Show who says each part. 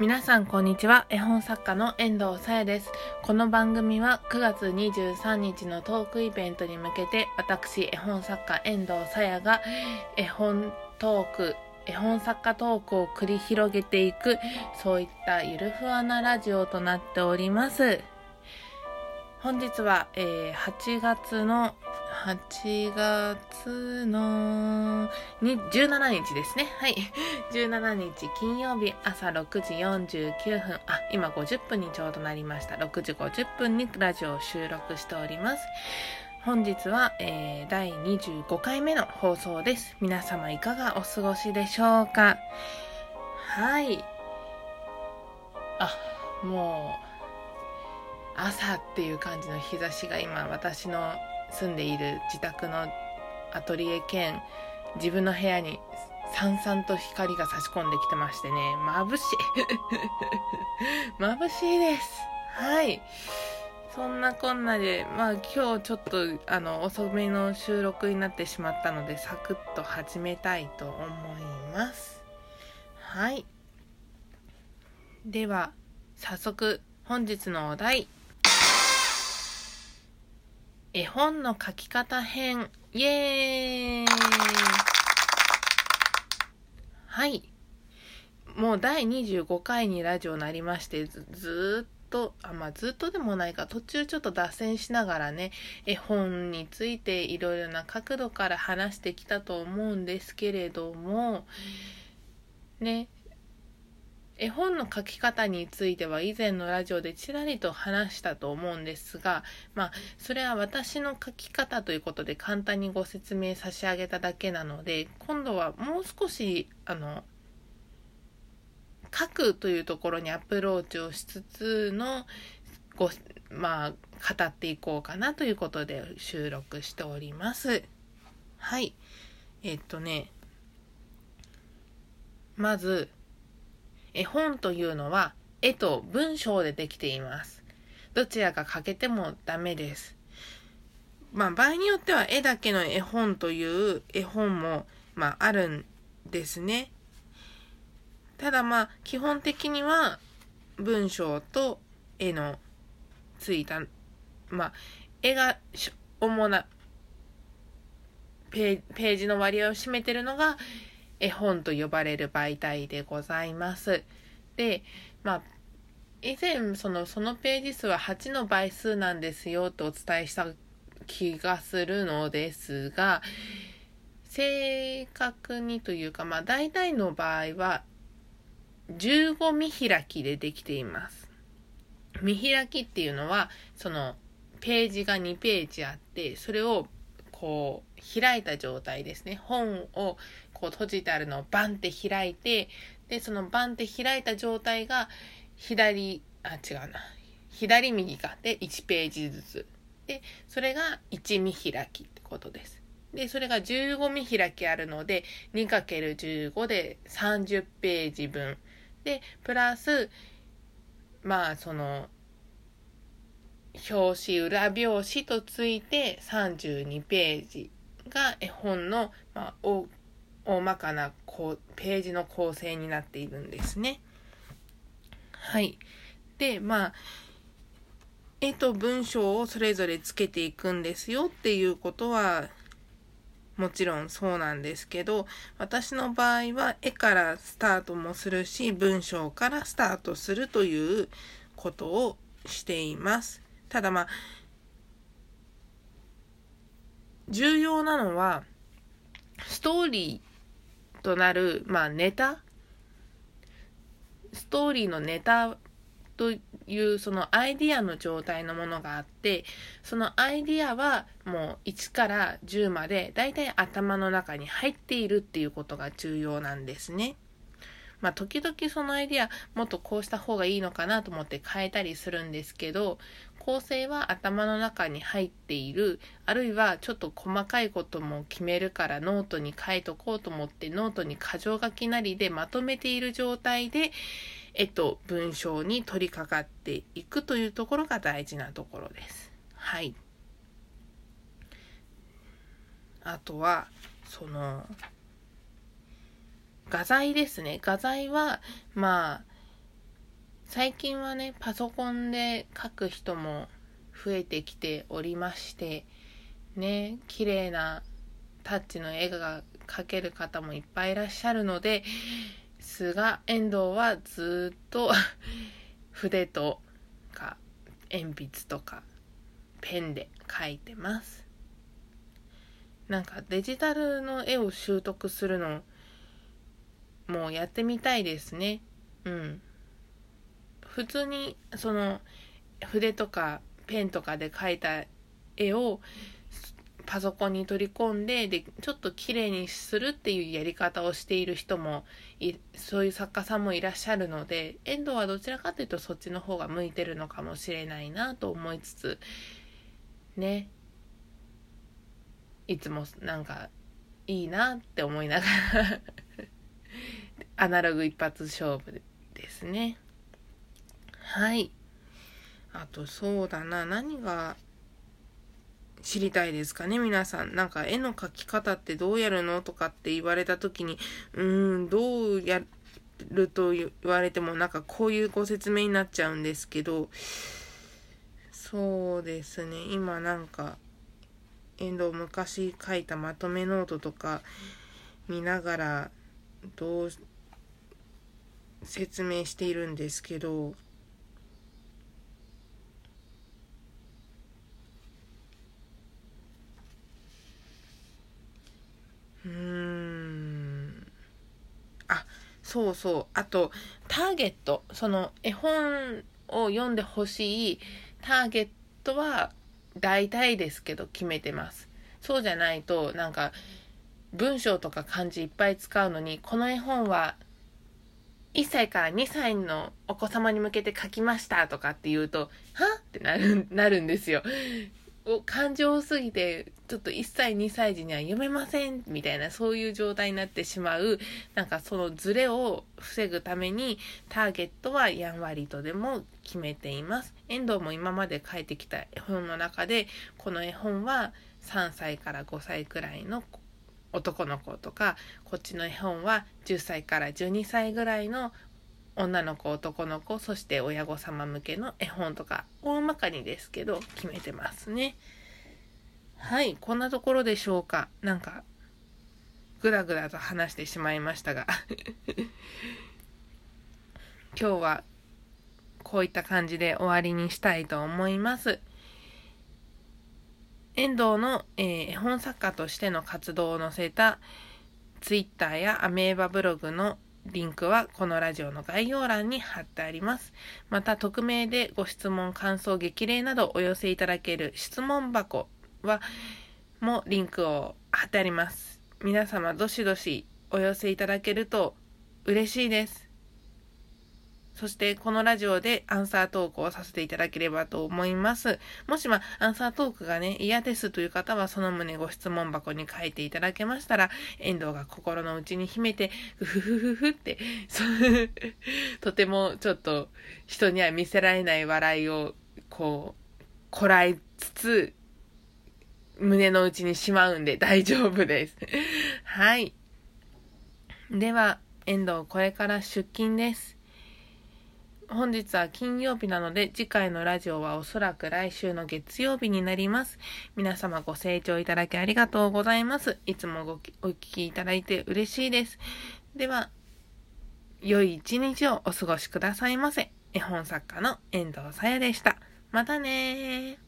Speaker 1: 皆さんこんにちは。絵本作家の遠藤さやです。この番組は9月23日のトークイベントに向けて私絵本作家遠藤さやが絵本トーク絵本作家トークを繰り広げていくそういったゆるふわなラジオとなっております。本日は、えー、8月の8月の17日ですね。はい。17日金曜日朝6時49分。あ、今50分にちょうどなりました。6時50分にラジオを収録しております。本日は、えー、第25回目の放送です。皆様いかがお過ごしでしょうか？はい。あ、もう、朝っていう感じの日差しが今私の住んでいる自宅のアトリエ兼自分の部屋にさんさんと光が差し込んできてましてね。眩しい。眩しいです。はい。そんなこんなでまあ今日ちょっとあの遅めの収録になってしまったのでサクッと始めたいと思います。はい。では早速本日のお題。絵本の書き方編、イエーイ。はい。もう第25回にラジオなりまして、ずずっと、あ、まあ、ずっとでもないか、途中ちょっと脱線しながらね、絵本についていろいろな角度から話してきたと思うんですけれども、ね、絵本の書き方については以前のラジオでちらりと話したと思うんですが、まあ、それは私の書き方ということで簡単にご説明差し上げただけなので、今度はもう少し、あの、書くというところにアプローチをしつつの、ご、まあ、語っていこうかなということで収録しております。はい。えっとね、まず、絵本というのは絵と文章でできています。どちらか欠けてもダメです。まあ場合によっては絵だけの絵本という絵本もまああるんですね。ただまあ基本的には文章と絵のついた、まあ絵が主なページの割合を占めてるのが絵本と呼ばれる媒体でございます。で、まあ、以前そのそのページ数は8の倍数なんですよとお伝えした気がするのですが、正確にというか、まあ大体の場合は15見開きでできています。見開きっていうのは、そのページが2ページあって、それをこう開いた状態ですね。本をこう閉じてあるのをバンって開いて、で、そのバンって開いた状態が左、あ、違うな。左右か。で、1ページずつ。で、それが1見開きってことです。で、それが15見開きあるので、2×15 で30ページ分。で、プラス、まあ、その、表紙、裏表紙とついて32ページが絵本の、まあ、大まかなこうページの構成になっているんですね。はい。で、まあ、絵と文章をそれぞれつけていくんですよっていうことは、もちろんそうなんですけど、私の場合は絵からスタートもするし、文章からスタートするということをしています。ただまあ、重要なのは、ストーリーとなる、まあネタストーリーのネタというそのアイディアの状態のものがあって、そのアイディアはもう1から10までだいたい頭の中に入っているっていうことが重要なんですね。まあ時々そのアイディアもっとこうした方がいいのかなと思って変えたりするんですけど、構成は頭の中に入っている、あるいはちょっと細かいことも決めるからノートに書いとこうと思ってノートに箇条書きなりでまとめている状態で、絵と文章に取り掛かっていくというところが大事なところです。はい。あとは、その、画材ですね。画材は、まあ、最近はね、パソコンで書く人も増えてきておりまして、ね、綺麗なタッチの絵が描ける方もいっぱいいらっしゃるので、すが遠藤はずっと 筆とか鉛筆とかペンで描いてます。なんかデジタルの絵を習得するのもやってみたいですね。うん。普通にその筆とかペンとかで描いた絵をパソコンに取り込んででちょっと綺麗にするっていうやり方をしている人もいそういう作家さんもいらっしゃるので遠藤はどちらかというとそっちの方が向いてるのかもしれないなと思いつつねいつもなんかいいなって思いながらアナログ一発勝負ですね。はい。あとそうだな。何が知りたいですかね？皆さん。なんか絵の描き方ってどうやるのとかって言われた時に、うーん、どうやると言われてもなんかこういうご説明になっちゃうんですけど、そうですね、今なんか、遠藤昔書いたまとめノートとか見ながらどう説明しているんですけど、うん。あ、そうそう。あと、ターゲット。その、絵本を読んでほしいターゲットは、大体ですけど決めてます。そうじゃないと、なんか、文章とか漢字いっぱい使うのに、この絵本は1歳から2歳のお子様に向けて書きましたとかって言うと、は？ってなる、なるんですよ。感情すぎて、ちょっと1歳2歳児には読めませんみたいなそういう状態になってしまう、なんかそのズレを防ぐためにターゲットはやんわりとでも決めています。遠藤も今まで書いてきた絵本の中で、この絵本は3歳から5歳くらいの男の子とか、こっちの絵本は10歳から12歳ぐらいの女の子男の子そして親御様向けの絵本とか大まかにですけど決めてますね。はいこんなところでしょうか。なんかぐだぐだと話してしまいましたが。今日はこういった感じで終わりにしたいと思います。遠藤の、えー、絵本作家としての活動を載せた Twitter やアメーバブログのリンクはこのラジオの概要欄に貼ってあります。また、匿名でご質問、感想、激励などお寄せいただける質問箱は、もリンクを貼ってあります。皆様、どしどしお寄せいただけると嬉しいです。そしてこのラジオでアンサートークをさせていただければと思います。もしまあアンサートークがね、嫌ですという方はその旨ご質問箱に書いていただけましたら、遠藤が心の内に秘めて、ふふふふふって、とてもちょっと人には見せられない笑いをこう、こらえつつ、胸の内にしまうんで大丈夫です。はい。では、遠藤これから出勤です。本日は金曜日なので次回のラジオはおそらく来週の月曜日になります。皆様ご清聴いただきありがとうございます。いつもごお聞きいただいて嬉しいです。では、良い一日をお過ごしくださいませ。絵本作家の遠藤さやでした。またね